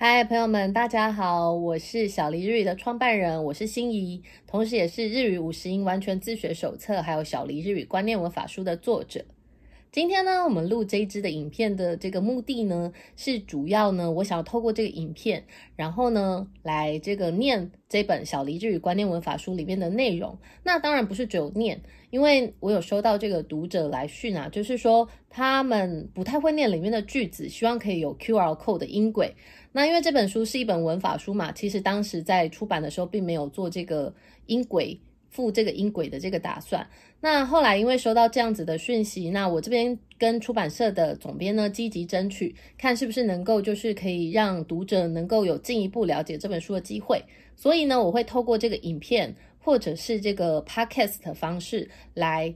嗨，朋友们，大家好，我是小黎日语的创办人，我是心怡，同时也是日语五十音完全自学手册，还有小黎日语观念文法书的作者。今天呢，我们录这一支的影片的这个目的呢，是主要呢，我想要透过这个影片，然后呢，来这个念这本小黎日语观念文法书里面的内容。那当然不是只有念，因为我有收到这个读者来讯啊，就是说他们不太会念里面的句子，希望可以有 QR code 的音轨。那因为这本书是一本文法书嘛，其实当时在出版的时候并没有做这个音轨附这个音轨的这个打算。那后来因为收到这样子的讯息，那我这边跟出版社的总编呢积极争取，看是不是能够就是可以让读者能够有进一步了解这本书的机会。所以呢，我会透过这个影片或者是这个 podcast 的方式来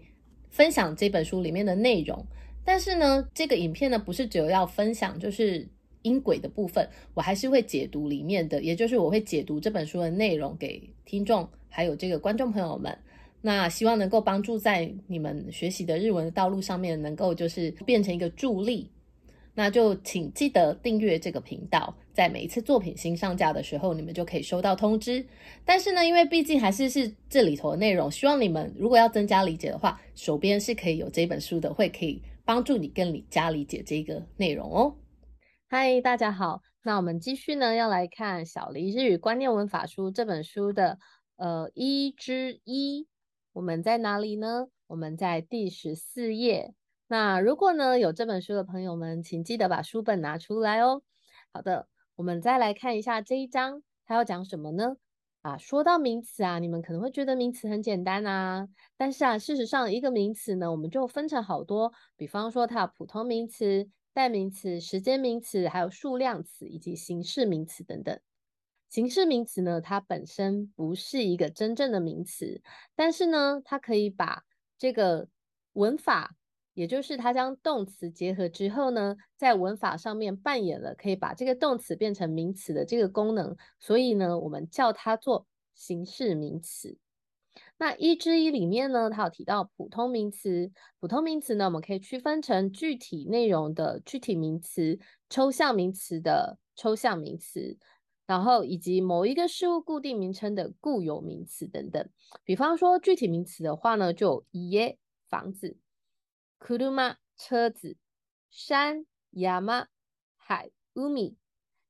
分享这本书里面的内容。但是呢，这个影片呢不是只有要分享，就是。音轨的部分，我还是会解读里面的，也就是我会解读这本书的内容给听众，还有这个观众朋友们。那希望能够帮助在你们学习的日文的道路上面，能够就是变成一个助力。那就请记得订阅这个频道，在每一次作品新上架的时候，你们就可以收到通知。但是呢，因为毕竟还是是这里头的内容，希望你们如果要增加理解的话，手边是可以有这本书的，会可以帮助你更加理解这个内容哦。嗨，大家好。那我们继续呢，要来看《小黎日语观念文法书》这本书的呃一之一。我们在哪里呢？我们在第十四页。那如果呢有这本书的朋友们，请记得把书本拿出来哦。好的，我们再来看一下这一章，它要讲什么呢？啊，说到名词啊，你们可能会觉得名词很简单啊，但是啊，事实上一个名词呢，我们就分成好多，比方说它有普通名词。代名词、时间名词，还有数量词以及形式名词等等。形式名词呢，它本身不是一个真正的名词，但是呢，它可以把这个文法，也就是它将动词结合之后呢，在文法上面扮演了可以把这个动词变成名词的这个功能，所以呢，我们叫它做形式名词。那一之一里面呢，它有提到普通名词。普通名词呢，我们可以区分成具体内容的具体名词、抽象名词的抽象名词，然后以及某一个事物固定名称的固有名词等等。比方说具体名词的话呢，就家房子、車车子、山山海海，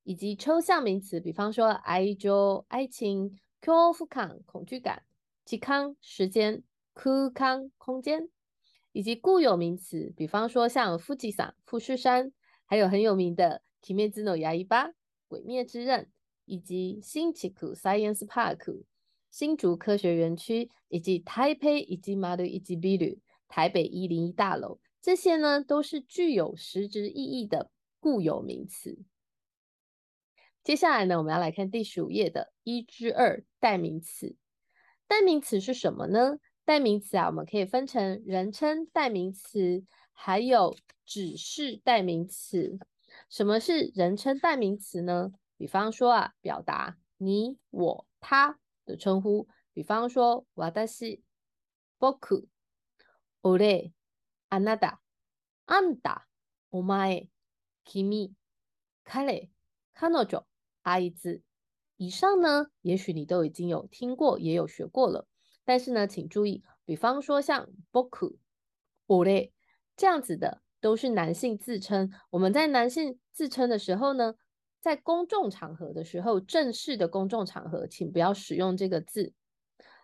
以及抽象名词，比方说愛情爱情、恐怖感恐惧感。期康时间，空康空间，以及固有名词，比方说像富士山、富士山，还有很有名的 Kimetsu no 鬼灭之刃，以及新奇库 Science Park 新竹科学园区，以及台北以及马路以及 B 旅台北一零一大楼，这些呢都是具有实质意义的固有名词。接下来呢，我们要来看第十五页的一之二代名词。代名词是什么呢？代名词啊，我们可以分成人称代名词，还有指示代名词。什么是人称代名词呢？比方说啊，表达你、我、他的称呼。比方说，我的是僕、俺、あなた、あんた、お前、君、彼、彼女、あいつ。 以上呢，也许你都已经有听过，也有学过了。但是呢，请注意，比方说像 boku、o r 这样子的，都是男性自称。我们在男性自称的时候呢，在公众场合的时候，正式的公众场合，请不要使用这个字。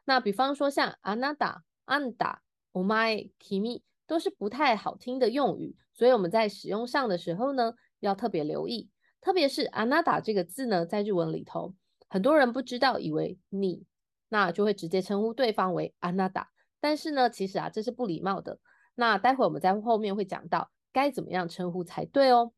那比方说像 anada、anda、omakimi 都是不太好听的用语，所以我们在使用上的时候呢，要特别留意。特别是 anada 这个字呢，在日文里头。很多人不知道，以为你那就会直接称呼对方为阿娜达，但是呢，其实啊这是不礼貌的。那待会我们在后面会讲到该怎么样称呼才对哦。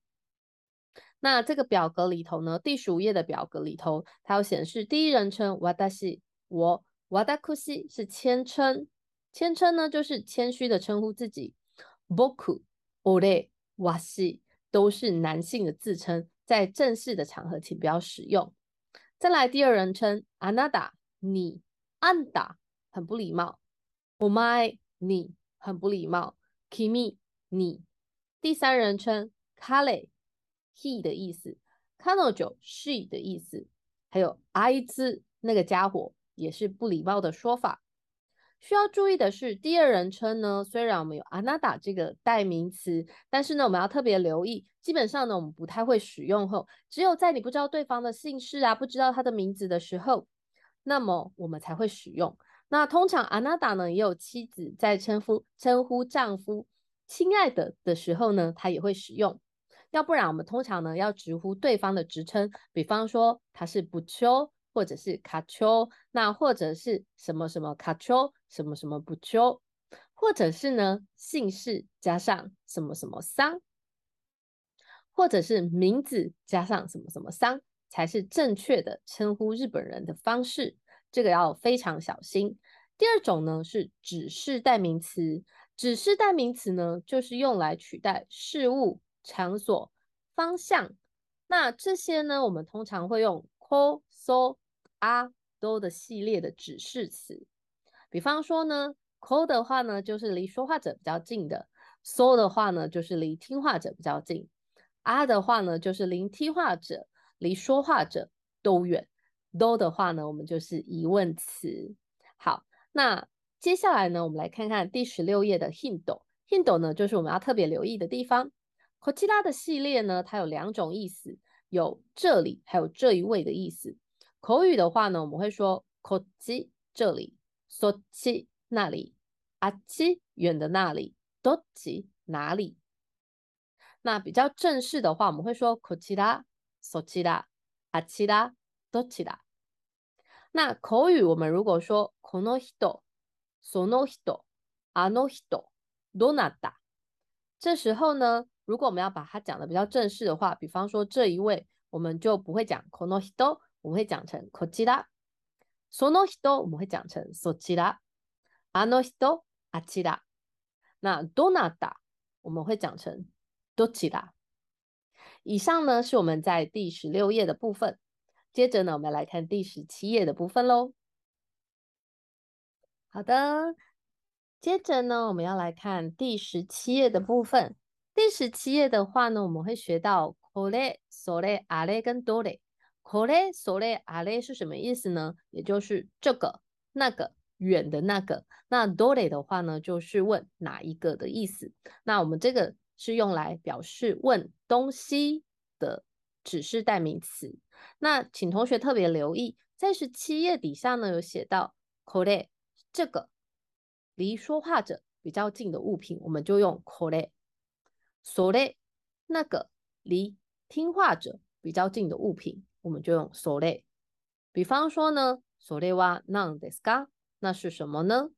那这个表格里头呢，第十五页的表格里头，它有显示第一人称わたし我わたくし是谦称，谦称呢就是谦虚的称呼自己。ぼくおれわし都是男性的自称，在正式的场合请不要使用。 再来第二人称，anada 你，anda 很不礼貌，omai 你很不礼貌，kimi 你。第三人称，kale he 的意思 彼女 she 的意思，还有あいつ那个家伙也是不礼貌的说法。 需要注意的是，第二人称呢，虽然我们有あなた这个代名词，但是呢，我们要特别留意，基本上呢，我们不太会使用后，只有在你不知道对方的姓氏啊，不知道他的名字的时候，那么我们才会使用。那通常あなた呢，也有妻子在称呼称呼丈夫亲爱的的时候呢，他也会使用。要不然，我们通常呢要直呼对方的职称，比方说他是不丘。 或者是卡丘，那或者是什么什么卡丘，什么什么不丘，或者是呢姓氏加上什么什么桑，或者是名字加上什么什么桑，才是正确的称呼日本人的方式。这个要非常小心。第二种呢是指示代名词，指示代名词呢就是用来取代事物、场所、方向。那这些呢，我们通常会用 ko so。啊，都的系列的指示词，比方说呢，call 的话呢，就是离说话者比较近的；so 的话呢，就是离听话者比较近；啊的话呢，就是离听话者离说话者都远；do 的话呢，我们就是疑问词。好，那接下来呢，我们来看看第十六页的 hint。hint 呢，就是我们要特别留意的地方。こちら的系列呢，它有两种意思，有这里还有这一位的意思。 口语的话呢，我们会说こっち这里，そっち那里，あっち远的那里，どっち哪里。那比较正式的话，我们会说こちら、そちら、あちら、どちら。那口语我们如果说この人、その人、あの人、どなた，这时候呢，如果我们要把它讲的比较正式的话，比方说这一位，我们就不会讲この人。 我们会讲成こちら。その人我们会讲成そちら。あの人あちら。那どなた我们会讲成どちら。以上呢是我们在第十六页的部分。接着呢，我们来看第十七页的部分喽。好的，接着呢，我们要来看第十七页的部分。第十七页的话呢，我们会学到これ、それ、あれ跟どれ。 これ、それ、あれ是什么意思呢？也就是这个、那个、远的那个。那どれ的话呢，就是问哪一个的意思。那我们这个是用来表示问东西的指示代名词。那请同学特别留意，在十七页底下呢有写到これ这个离说话者比较近的物品，我们就用これ。それ那个离听话者比较近的物品。 我们就用それ。比方说呢，それは何ですか？那是什么呢？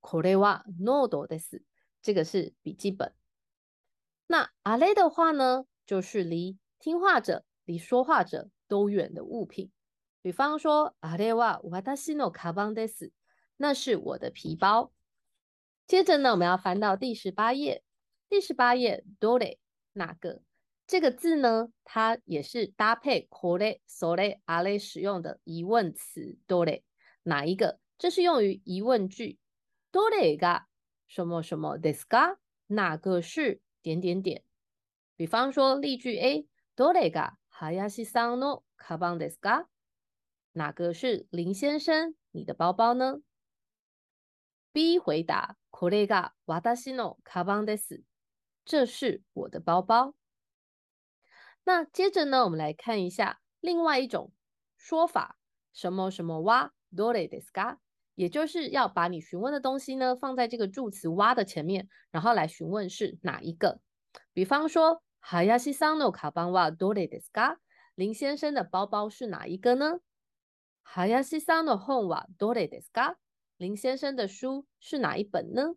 これはノートです。这个是笔记本。那あれ的话呢，就是离听话者、离说话者都远的物品。比方说，あれは私のカバンです。那是我的皮包。接着呢，我们要翻到第十八页。第十八页，どれ哪个？ 这个字呢，它也是搭配 kore、sore、are 使用的疑问词 dore，哪一个？这是用于疑问句。dore ga 什么什么 “des ga” 哪个是点点点？比方说例句 A，dore ga hayashi san no kaban desu ga 哪个是林先生你的包包呢？B 回答 kore ga watashi no kaban desu，这是我的包包。那接着呢，我们来看一下另外一种说法，什么什么哇どれですか？也就是要把你询问的东西呢放在这个助词哇的前面，然后来询问是哪一个。比方说，林先生のカバンはどれですか？林先生的包包是哪一个呢？林先生の本はどれですか？林先生的书是哪一本呢？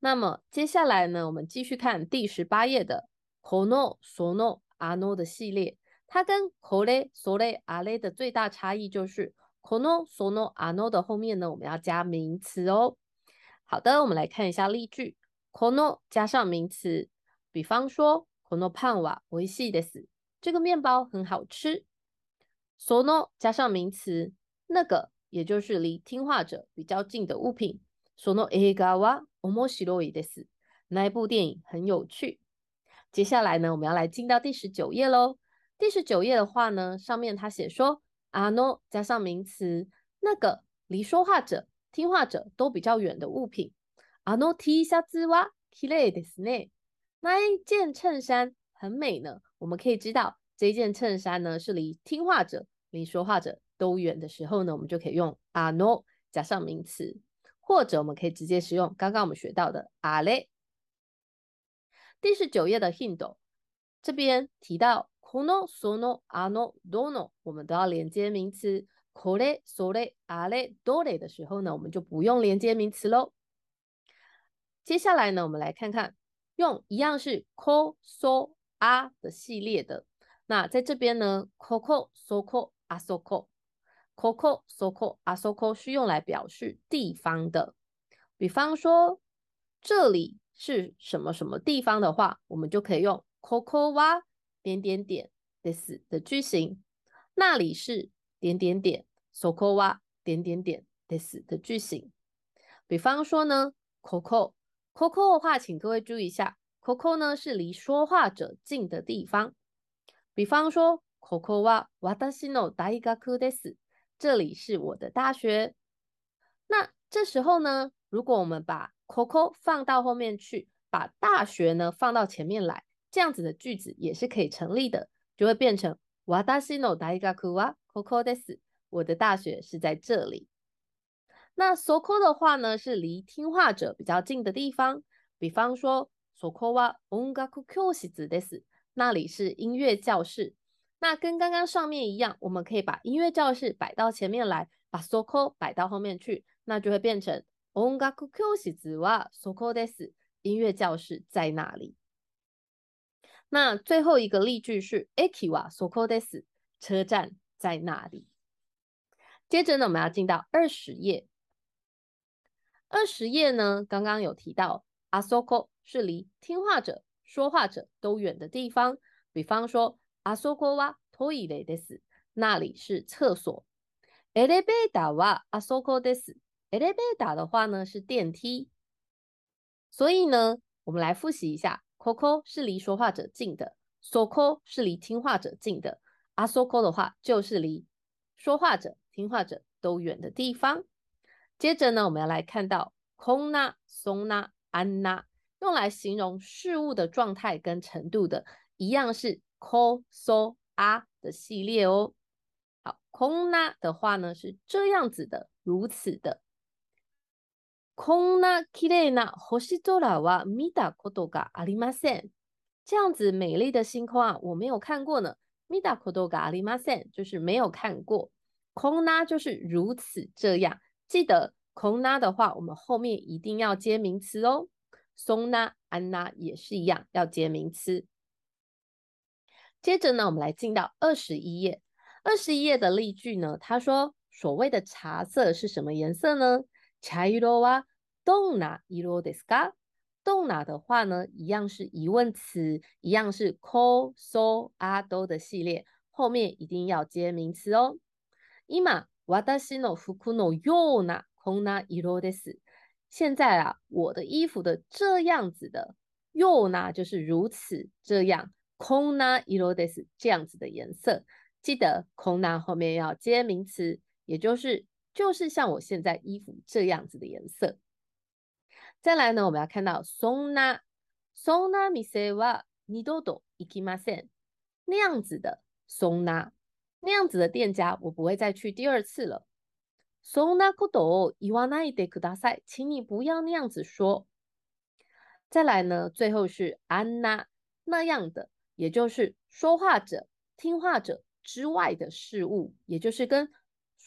那么接下来呢，我们继续看第十八页的。 この、その、あの的系列，它跟これ、それ、あれ的最大差异就是，この、その、あの的后面呢，我们要加名词哦。好的，我们来看一下例句。この加上名词，比方说，このパンは美味しいです。这个面包很好吃。その加上名词，那个也就是离听话者比较近的物品。その映画は面白いです。那一部电影很有趣。 接下来呢，我们要来进到第十九页喽。 第十九页的话呢，上面他写说，あの加上名词，那个离说话者、听话者都比较远的物品。あの T シャツは綺麗ですね。那一件衬衫很美呢。我们可以知道，这件衬衫呢是离听话者、离说话者都远的时候呢，我们就可以用あの加上名词，或者我们可以直接使用刚刚我们学到的あれ。 第十九页的 hint 这边提到。この、その、あの、どの，我们都要连接名词。これ、それ、あれ、どれ的时候呢，我们就不用连接名词喽。接下来呢，我们来看看用一样是こ、そ、あ的系列的。那在这边呢，ここ、そこ、あそこ、ここ、そこ、あそこ是用来表示地方的。比方说，这里 是什么什么地方的话，我们就可以用ここは。点点点 this 的句型，那里是点点点 so ko wa 点点点 this 的句型。比方说呢，coco coco 的话，请各位注意一下，coco 呢是离说话者近的地方。比方说，coco wa watashi no daigaku des，这里是我的大学。那这时候呢，如果我们把 coco 放到后面去，把大学呢放到前面来。这样子的句子也是可以成立的，就会变成わたしの大学はここです。我的大学是在这里。那そこ的话呢，是离听话者比较近的地方。比方说，そこは音楽教室です。那里是音乐教室。那跟刚刚上面一样，我们可以把音乐教室摆到前面来，把そこ摆到后面去，那就会变成 音楽教室はそこです。音乐教室在那里。那最后一个例句是 “eki wa soko des”，车站在那里。接着呢，我们要进到二十页。二十页呢，刚刚有提到 “asoko” 是离听话者、说话者都远的地方。比方说 “asoko wa toile des”，那里是厕所。“elevator wa asoko des”，“elevator” 的话呢是电梯。所以呢，我们来复习一下。Coco 是离说话者近的，soco 是离听话者近的，Asoko 的话就是离说话者、听话者都远的地方。接着呢，我们要来看到 Kona、Sona、a n a 用来形容事物的状态跟程度的，一样是 Ko、So、A 的系列哦。好，Kona 的话呢是这样子的，如此的。こんな綺麗な星空は見たことがありません。这样子美丽的星空啊，我没有看过呢。見たことがありません就是没有看过。こんな就是如此这样。记得こんな的话，我们后面一定要接名词哦。そんな、あんな也是一样，要接名词。接着呢，我们来进到二十一页。二十一页的例句呢，他说所谓的茶色是什么颜色呢？ 茶色はどんな色ですか？どんな的话呢，一样是疑问词，一样是 ko so a do 的系列，后面一定要接名词哦。今、私の服のようなこんな色です。现在啊，我的衣服的这样子的ような就是如此这样，こんな色です这样子的颜色。记得こんな后面要接名词，也就是 就是像我现在衣服这样子的颜色。再来呢，我们要看到そんなそんな店は二度と行きません。那样子的そんな那样子的店家，我不会再去第二次了。そんなことを言わないでください，请你不要那样子说。再来呢，最后是安娜那样的，也就是说话者、听话者之外的事物，也就是跟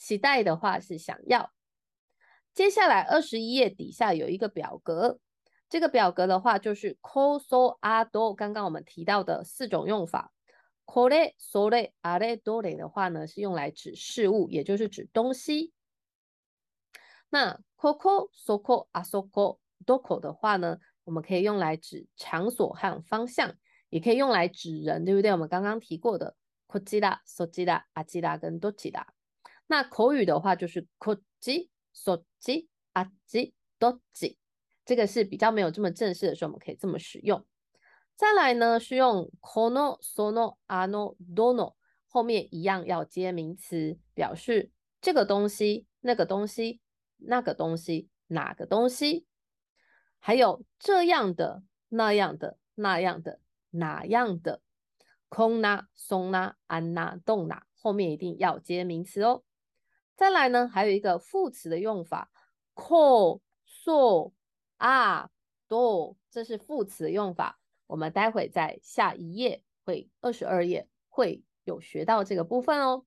期待的话是想要。接下来二十一页底下有一个表格。这个表格的话，就是 ko so a do，刚刚我们提到的四种用法。 これ、それ、あれ、どれ的话呢，是用来指事物，也就是指东西。那ここ、そこ、あそこ、どこ的话呢，我们可以用来指场所和方向，也可以用来指人，对不对？我们刚刚提过的こちら、そちら、あちら跟どちら。 那口语的话就是こっち、そっち、あっち、どっち。这个是比较没有这么正式的时候，我们可以这么使用。再来呢，是用この、その、あの、どの后面一样要接名词，表示这个东西、那个东西、那个东西、哪个东西。还有这样的、那样的、那样的、哪样的。空呐、松呐、安呐、动呐，后面一定要接名词哦。 再来呢，还有一个副词的用法，こ、そ、あ、ど，这是副词的用法。我们待会在下一页会二十二页会有学到这个部分哦。